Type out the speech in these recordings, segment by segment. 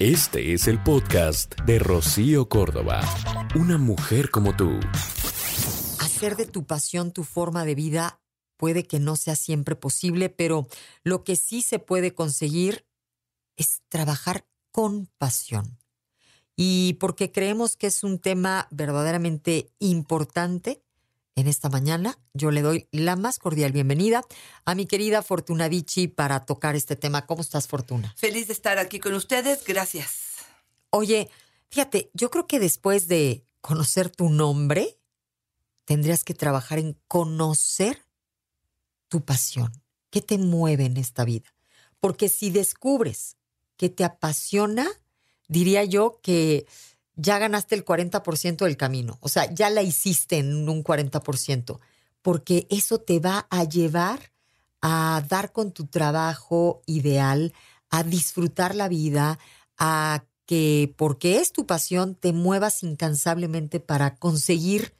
Este es el podcast de Rocío Córdoba. Una mujer como tú. Hacer de tu pasión tu forma de vida puede que no sea siempre posible, pero lo que sí se puede conseguir es trabajar con pasión. Y porque creemos que es un tema verdaderamente importante, en esta mañana yo le doy la más cordial bienvenida a mi querida Fortuna Vichy para tocar este tema. ¿Cómo estás, Fortuna? Feliz de estar aquí con ustedes. Gracias. Oye, fíjate, yo creo que después de conocer tu nombre, tendrías que trabajar en conocer tu pasión. ¿Qué te mueve en esta vida? Porque si descubres que te apasiona, diría yo que ya ganaste el 40% del camino. O sea, ya la hiciste en un 40%, porque eso te va a llevar a dar con tu trabajo ideal, a disfrutar la vida, a que porque es tu pasión te muevas incansablemente para conseguir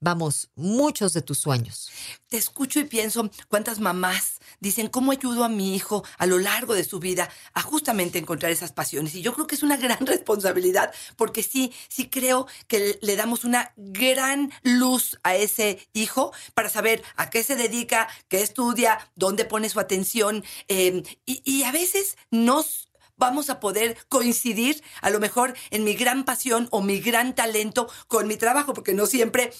vamos, muchos de tus sueños. Te escucho y pienso cuántas mamás dicen cómo ayudo a mi hijo a lo largo de su vida a justamente encontrar esas pasiones. Y yo creo que es una gran responsabilidad porque sí, sí creo que le damos una gran luz a ese hijo para saber a qué se dedica, qué estudia, dónde pone su atención. Eh, y, y a veces nos vamos a poder coincidir a lo mejor en mi gran pasión o mi gran talento con mi trabajo, porque no siempre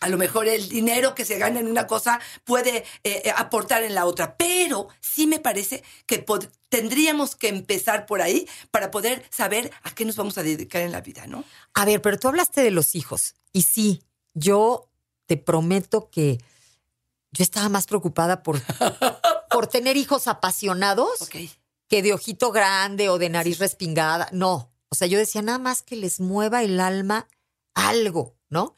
a lo mejor el dinero que se gana en una cosa puede eh, eh, aportar en la otra, pero sí me parece que tendríamos que empezar por ahí para poder saber a qué nos vamos a dedicar en la vida, ¿no? A ver, pero tú hablaste de los hijos y sí, yo te prometo que yo estaba más preocupada por, por tener hijos apasionados que de ojito grande o de nariz respingada. No, o sea, yo decía nada más que les mueva el alma algo, ¿no?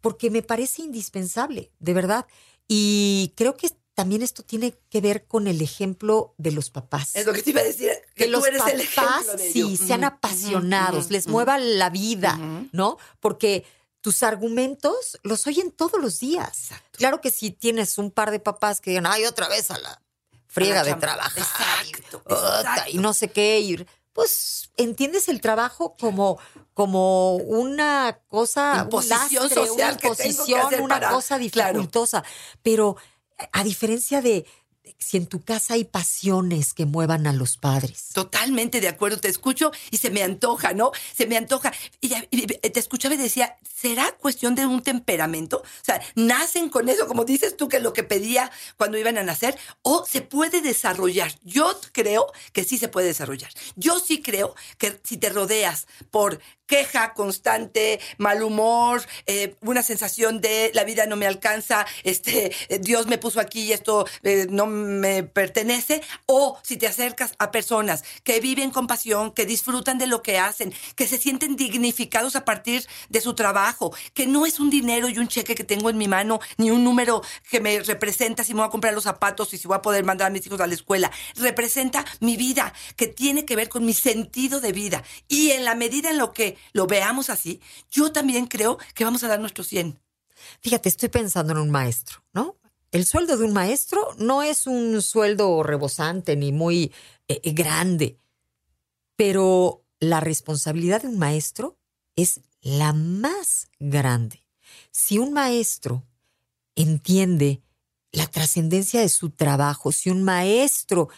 Porque me parece indispensable, de verdad. Y creo que también esto tiene que ver con el ejemplo de los papás. Es lo que te iba a decir, que, los eres papás, el sí, sean apasionados, les mueva la vida, ¿no? Porque tus argumentos los oyen todos los días. Claro que si tienes un par de papás que digan, ay, otra vez a la friega de trabajar y, no sé qué, ir pues entiendes el trabajo como, como una cosa, imposición social una imposición, una cosa dificultosa. Pero a diferencia de, si en tu casa hay pasiones que muevan a los padres. Totalmente de acuerdo, te escucho y se me antoja, ¿no? Se me antoja. Y, te escuchaba y decía, ¿será cuestión de un temperamento? O sea, ¿nacen con eso, como dices tú, que lo que pedía cuando iban a nacer? ¿O se puede desarrollar? Yo creo que sí se puede desarrollar. Yo sí creo que si te rodeas por queja constante, mal humor, eh, una sensación de la vida no me alcanza, este, eh, Dios me puso aquí y esto eh, no me pertenece, o si te acercas a personas que viven con pasión, que disfrutan de lo que hacen, que se sienten dignificados a partir de su trabajo, que no es un dinero y un cheque que tengo en mi mano, ni un número que me representa si me voy a comprar los zapatos y si voy a poder mandar a mis hijos a la escuela, representa mi vida, que tiene que ver con mi sentido de vida. Y en la medida en lo que lo veamos así, yo también creo que vamos a dar nuestro 100. Fíjate, estoy pensando en un maestro, ¿no? el sueldo de un maestro no es un sueldo rebosante ni muy eh, eh, grande, pero la responsabilidad de un maestro es la más grande. Si un maestro entiende la trascendencia de su trabajo, si un maestro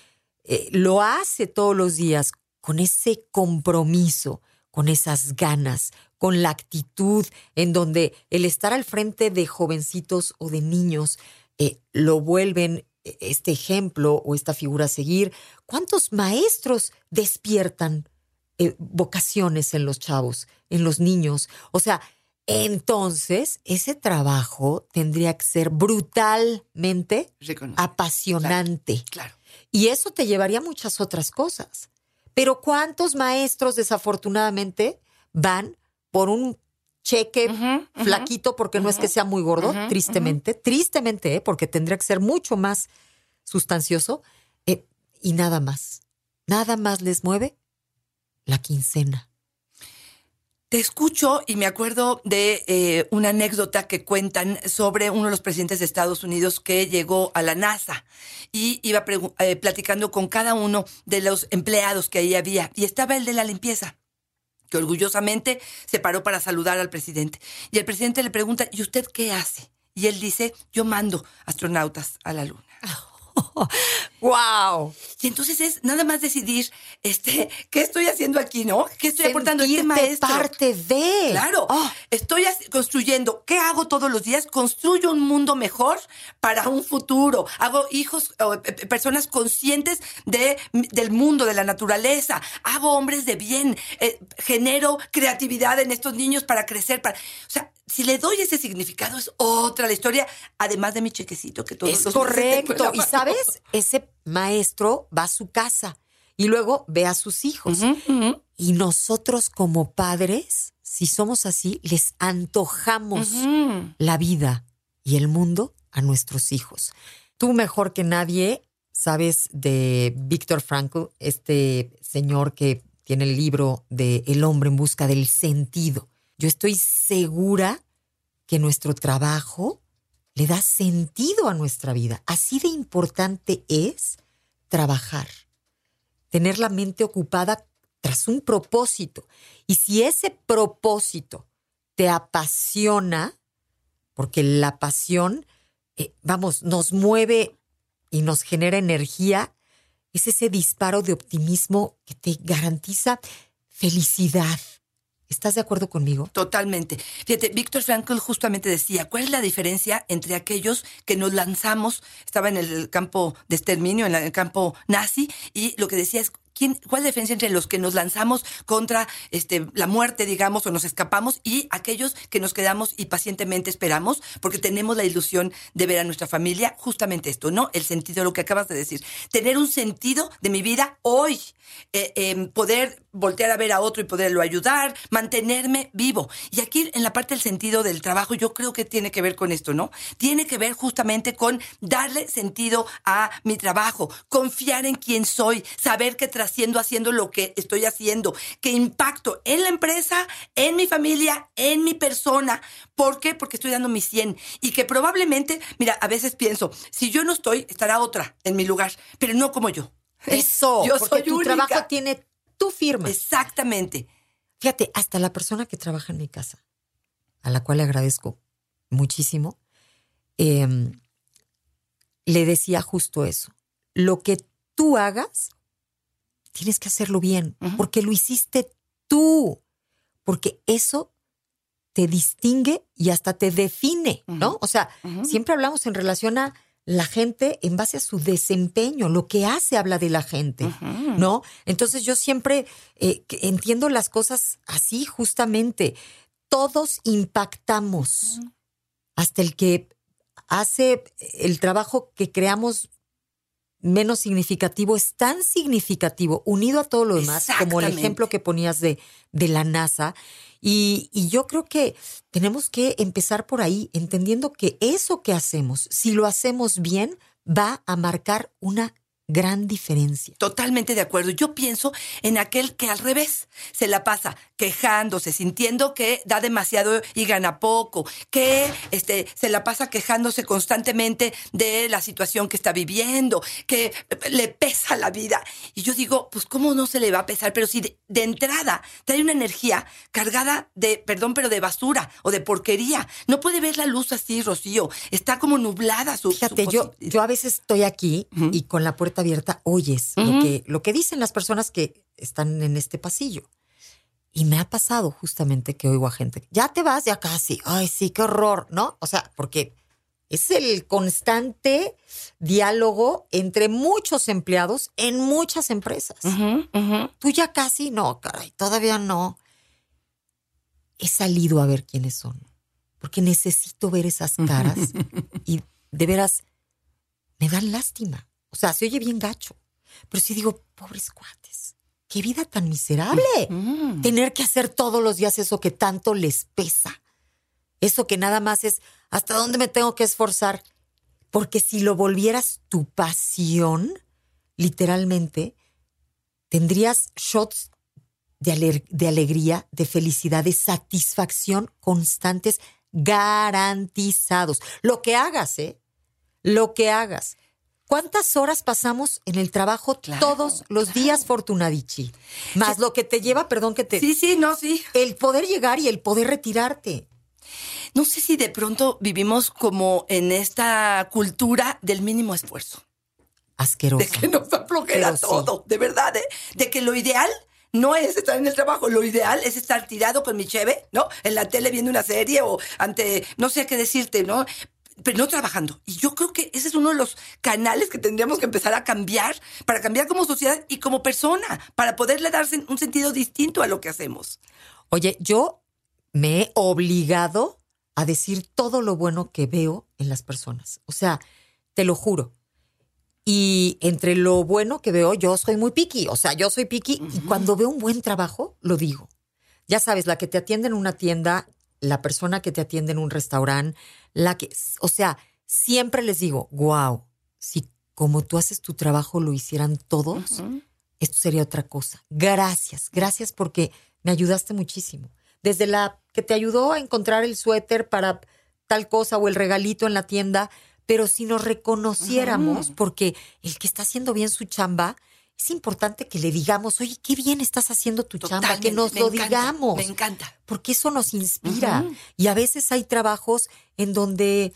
eh, lo hace todos los días con ese compromiso, con esas ganas, con la actitud en donde el estar al frente de jovencitos o de niños eh, lo vuelven eh, este ejemplo o esta figura a seguir. ¿Cuántos maestros despiertan eh, vocaciones en los chavos, en los niños? O sea, entonces ese trabajo tendría que ser brutalmente apasionante. claro. Y eso te llevaría a muchas otras cosas. Pero ¿cuántos maestros desafortunadamente van por un cheque flaquito porque no es que sea muy gordo, tristemente, tristemente, ¿eh? porque tendría que ser mucho más sustancioso eh, y nada más. Nada más les mueve la quincena. Te escucho y me acuerdo de eh, una anécdota que cuentan sobre uno de los presidentes de Estados Unidos que llegó a la NASA y iba eh, platicando con cada uno de los empleados que ahí había y estaba el de la limpieza que orgullosamente se paró para saludar al presidente. Y el presidente le pregunta, ¿y usted qué hace? Y él dice, yo mando astronautas a la luna. ¡Wow! Y entonces es nada más decidir, este, ¿qué estoy haciendo aquí, no? ¿Qué estoy aportando este maestro? parte de. Claro. Oh. Estoy construyendo. ¿Qué hago todos los días? Construyo un mundo mejor para un futuro. Hago hijos, personas conscientes de, del mundo, de la naturaleza. Hago hombres de bien. Eh, genero creatividad en estos niños para crecer. Para, o sea, si le doy ese significado es otra la historia, además de mi chequecito que todo es correcto. Y sabes, ese maestro va a su casa y luego ve a sus hijos. Y nosotros como padres, si somos así, les antojamos la vida y el mundo a nuestros hijos. Tú mejor que nadie sabes de Víctor Frankl, este señor que tiene el libro de El hombre en busca del sentido. Yo estoy segura que nuestro trabajo le da sentido a nuestra vida. Así de importante es trabajar, tener la mente ocupada tras un propósito. Y si ese propósito te apasiona, porque la pasión, eh, vamos, nos mueve y nos genera energía, es ese disparo de optimismo que te garantiza felicidad, ¿Estás de acuerdo conmigo? Totalmente. Fíjate, Víctor Frankl justamente decía, ¿cuál es la diferencia entre aquellos que nos lanzamos, estaba en el campo de exterminio, en el campo nazi, y lo que decía es, ¿Cuál es la diferencia entre los que nos lanzamos contra este, la muerte, digamos, o nos escapamos y aquellos que nos quedamos y pacientemente esperamos porque tenemos la ilusión de ver a nuestra familia? Justamente esto, ¿no? El sentido de lo que acabas de decir. Tener un sentido de mi vida hoy. Eh, em, poder voltear a ver a otro y poderlo ayudar, mantenerme vivo. Y aquí en la parte del sentido del trabajo yo creo que tiene que ver con esto, ¿no? Tiene que ver justamente con darle sentido a mi trabajo, confiar en quién soy, saber que tras haciendo, lo que estoy haciendo, que impacto en la empresa, en mi familia, en mi persona. ¿Por qué? Porque estoy dando mi 100 y que probablemente, mira, a veces pienso, si yo no estoy, estará otra en mi lugar, pero no como yo. Eso, yo porque soy tu trabajo tiene tu firma. Exactamente. Fíjate, hasta la persona que trabaja en mi casa, a la cual le agradezco muchísimo, em, le decía justo eso. Lo que tú hagas tienes que hacerlo bien, porque lo hiciste tú, porque eso te distingue y hasta te define, ¿no? O sea, siempre hablamos en relación a la gente en base a su desempeño, lo que hace habla de la gente, ¿no? Entonces yo siempre eh, entiendo las cosas así, justamente. Todos impactamos, hasta el que hace el trabajo que creamos menos significativo es tan significativo, unido a todo lo demás, como el ejemplo que ponías de, de la NASA. Y, y, yo creo que tenemos que empezar por ahí, entendiendo que eso que hacemos, si lo hacemos bien, va a marcar una gran diferencia. Totalmente de acuerdo. Yo pienso en aquel que al revés se la pasa quejándose, sintiendo que da demasiado y gana poco, que este, se la pasa quejándose constantemente de la situación que está viviendo, que le pesa la vida. Y yo digo, pues cómo no se le va a pesar, pero si de, entrada trae una energía cargada de, perdón, pero de basura o de porquería. No puede ver la luz así, Rocío. Está como nublada su... Fíjate, yo, yo a veces estoy aquí y con la puerta abierta oyes lo, que, lo que dicen las personas que están en este pasillo. Y me ha pasado justamente que oigo a gente, ya te vas, ya casi, ay, sí, qué horror, ¿no? O sea, porque es el constante diálogo entre muchos empleados en muchas empresas. Tú ya casi, no, caray, todavía no. He salido a ver quiénes son, porque necesito ver esas caras y de veras me dan lástima. O sea, se oye bien gacho. Pero sí digo, pobres cuates, qué vida tan miserable. Tener que hacer todos los días eso que tanto les pesa. Eso que nada más es, ¿hasta dónde me tengo que esforzar? Porque si lo volvieras tu pasión, literalmente, tendrías shots de, de alegría, de felicidad, de satisfacción constantes, garantizados. Lo que hagas, ¿eh? Lo que hagas. ¿Cuántas horas pasamos en el trabajo Claro, todos los días, Fortunadichi? Más lo que te lleva, perdón que te... Sí, sí, no, sí. El poder llegar y el poder retirarte. No sé si de pronto vivimos como en esta cultura del mínimo esfuerzo. Asqueroso. De que nos da flojera sí. todo, de verdad, ¿eh? De que lo ideal no es estar en el trabajo, lo ideal es estar tirado con mi cheve, ¿no? En la tele viendo una serie o ante, no sé qué decirte, ¿no? Pero no trabajando. Y yo creo que ese es uno de los canales que tendríamos que empezar a cambiar para cambiar como sociedad y como persona, para poderle darse un sentido distinto a lo que hacemos. Oye, yo me he obligado a decir todo lo bueno que veo en las personas. O sea, te lo juro. Y entre lo bueno que veo, yo soy muy picky. O sea, yo soy picky y cuando veo un buen trabajo, lo digo. Ya sabes, la que te atiende en una tienda, la persona que te atiende en un restaurante, la que, o sea, siempre les digo, wow, si como tú haces tu trabajo lo hicieran todos, esto sería otra cosa. Gracias, gracias porque me ayudaste muchísimo. Desde la que te ayudó a encontrar el suéter para tal cosa o el regalito en la tienda, pero si nos reconociéramos, porque el que está haciendo bien su chamba, es importante que le digamos, oye, qué bien estás haciendo tu chamba, que nos lo encanta, digamos Me encanta. porque eso nos inspira. Y a veces hay trabajos en donde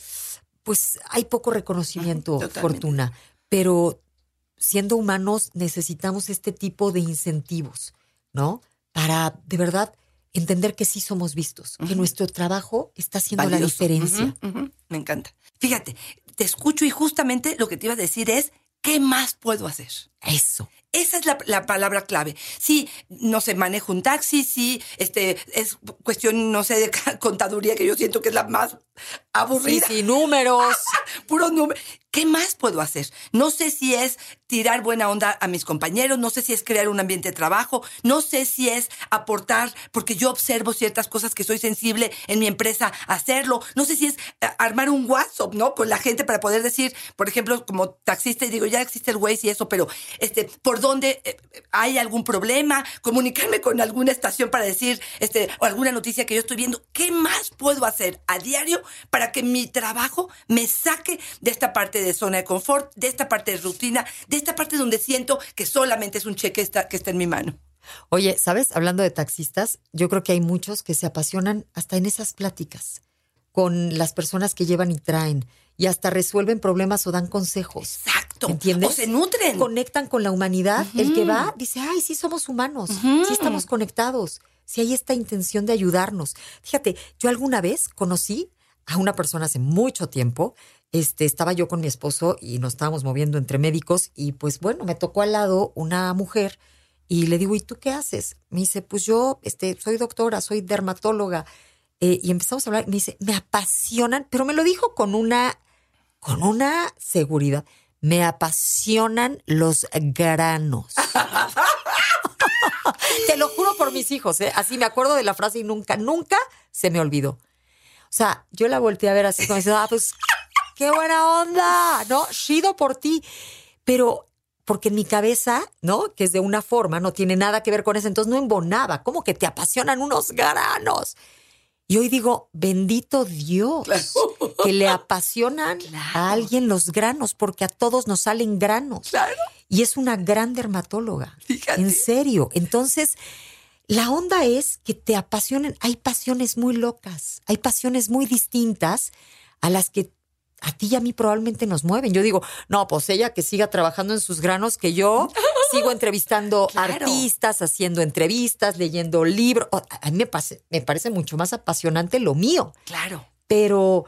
pues hay poco reconocimiento, fortuna, pero siendo humanos necesitamos este tipo de incentivos, ¿no? Para de verdad entender que sí somos vistos, que nuestro trabajo está haciendo la diferencia. Me encanta. Fíjate, te escucho y justamente lo que te iba a decir es, ¿qué más puedo hacer? Eso. Esa es la, la palabra clave. Sí, no sé, manejo un taxi, sí, este, es cuestión, no sé, de contaduría que yo siento que es la más Sí, aburrida. sí, números. Puros números. ¿Qué más puedo hacer? No sé si es tirar buena onda a mis compañeros, no sé si es crear un ambiente de trabajo, no sé si es aportar, porque yo observo ciertas cosas que soy sensible en mi empresa a hacerlo, no sé si es eh, armar un WhatsApp, ¿no? Con la gente para poder decir, por ejemplo, como taxista, y digo, ya existe el Waze y eso, pero este, ¿por dónde eh, hay algún problema? Comunicarme con alguna estación para decir, este, o alguna noticia que yo estoy viendo. ¿Qué más puedo hacer a diario para que mi trabajo me saque de esta parte de zona de confort, de esta parte de rutina, de esta parte donde siento que solamente es un cheque que está en mi mano? Oye, ¿sabes? Hablando de taxistas, yo creo que hay muchos que se apasionan hasta en esas pláticas con las personas que llevan y traen y hasta resuelven problemas o dan consejos. Exacto. ¿Entiendes? O se nutren. Conectan con la humanidad. El que va dice, ay, sí somos humanos, sí estamos conectados, sí hay esta intención de ayudarnos. Fíjate, yo alguna vez conocí a una persona hace mucho tiempo. Este, estaba yo con mi esposo y nos estábamos moviendo entre médicos y pues bueno, me tocó al lado una mujer y le digo, ¿y tú qué haces? Me dice, pues yo este, soy doctora, soy dermatóloga. Eh, y empezamos a hablar, me dice, me apasionan, pero me lo dijo con una, con una seguridad. Me apasionan los granos. Te lo juro por mis hijos, ¿eh? Así me acuerdo de la frase y nunca, nunca se me olvidó. O sea, yo la volteé a ver así como diciendo, ah, pues, qué buena onda, ¿no? Chido por ti. Pero porque en mi cabeza, ¿no? Que es de una forma, no tiene nada que ver con eso, entonces no embonaba. ¿Cómo que te apasionan unos granos? Y hoy digo, bendito Dios, que le apasionan a alguien los granos, porque a todos nos salen granos. Claro. Y es una gran dermatóloga. Fíjate. En serio. Entonces, la onda es que te apasionen. Hay pasiones muy locas, hay pasiones muy distintas a las que a ti y a mí probablemente nos mueven. Yo digo, no, pues ella que siga trabajando en sus granos, que yo sigo entrevistando Claro. artistas, haciendo entrevistas, leyendo libros. A mí me, pase- me parece mucho más apasionante lo mío Claro. pero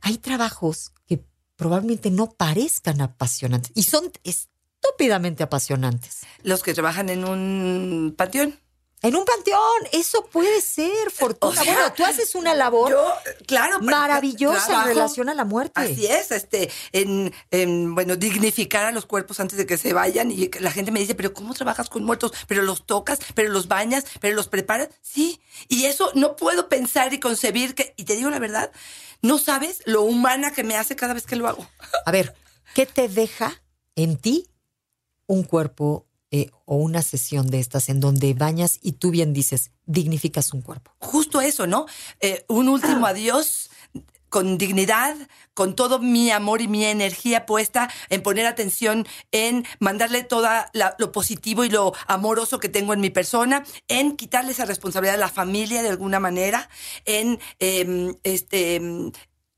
hay trabajos que probablemente no parezcan apasionantes y son estúpidamente apasionantes. Los que trabajan en un panteón. En un panteón, eso puede ser, Fortuna. O sea, bueno, tú haces una labor Yo, claro. maravillosa en relación a la muerte. Así es, este, en, en, bueno, dignificar a los cuerpos antes de que se vayan y que la gente me dice, pero ¿cómo trabajas con muertos? Pero los tocas, pero los bañas, pero los preparas, sí. Y eso no puedo pensar y concebir que, y te digo la verdad, no sabes lo humana que me hace cada vez que lo hago. A ver, ¿qué te deja en ti un cuerpo eh, o una sesión de estas en donde bañas y tú bien dices, dignificas un cuerpo? Justo eso, ¿no? Eh, un último adiós con dignidad, con todo mi amor y mi energía puesta en poner atención en mandarle todo lo positivo y lo amoroso que tengo en mi persona, en quitarle esa responsabilidad a la familia de alguna manera, en em, este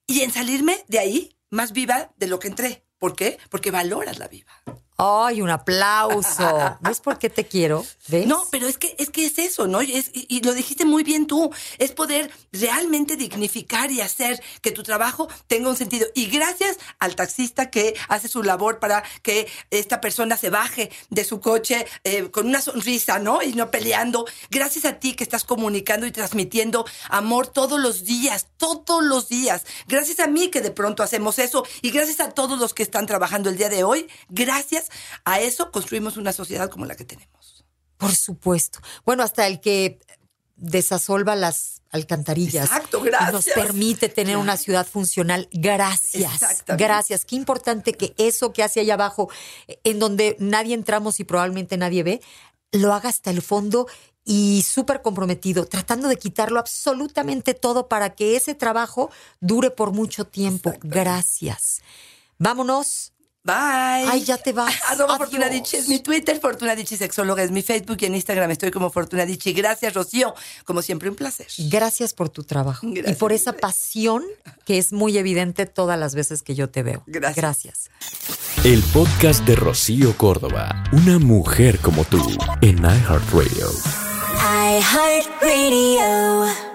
y en salirme de ahí más viva de lo que entré. ¿Por qué? Porque valoras la vida. ¡Ay, un aplauso! ¿Ves por qué te quiero? ¿Ves? No, pero es que es, que es eso, ¿no? y, lo dijiste muy bien tú. Es poder realmente dignificar y hacer que tu trabajo tenga un sentido. Y gracias al taxista que hace su labor para que esta persona se baje de su coche eh, con una sonrisa, ¿no? Y no peleando. Gracias a ti que estás comunicando y transmitiendo amor todos los días, todos los días. Gracias a mí que de pronto hacemos eso. Y gracias a todos los que están trabajando el día de hoy. Gracias a eso construimos una sociedad como la que tenemos. Por supuesto. Bueno, hasta el que desasolva las alcantarillas. Exacto, gracias. nos permite tener una ciudad funcional. Gracias. Gracias. Qué importante que eso que hace allá abajo, en donde nadie entramos y probablemente nadie ve, lo haga hasta el fondo y súper comprometido, tratando de quitarlo absolutamente todo para que ese trabajo dure por mucho tiempo. Gracias. Vámonos Bye. Ay, ya te vas. Arroba Fortunadichi es mi Twitter, Fortunadichi Sexóloga es mi Facebook y en Instagram estoy como Fortunadichi. Gracias, Rocío. Como siempre, un placer. Gracias por tu trabajo y por esa pasión que es muy evidente todas las veces que yo te veo. Gracias. Gracias. El podcast de Rocío Córdoba, una mujer como tú, en iHeartRadio. iHeartRadio.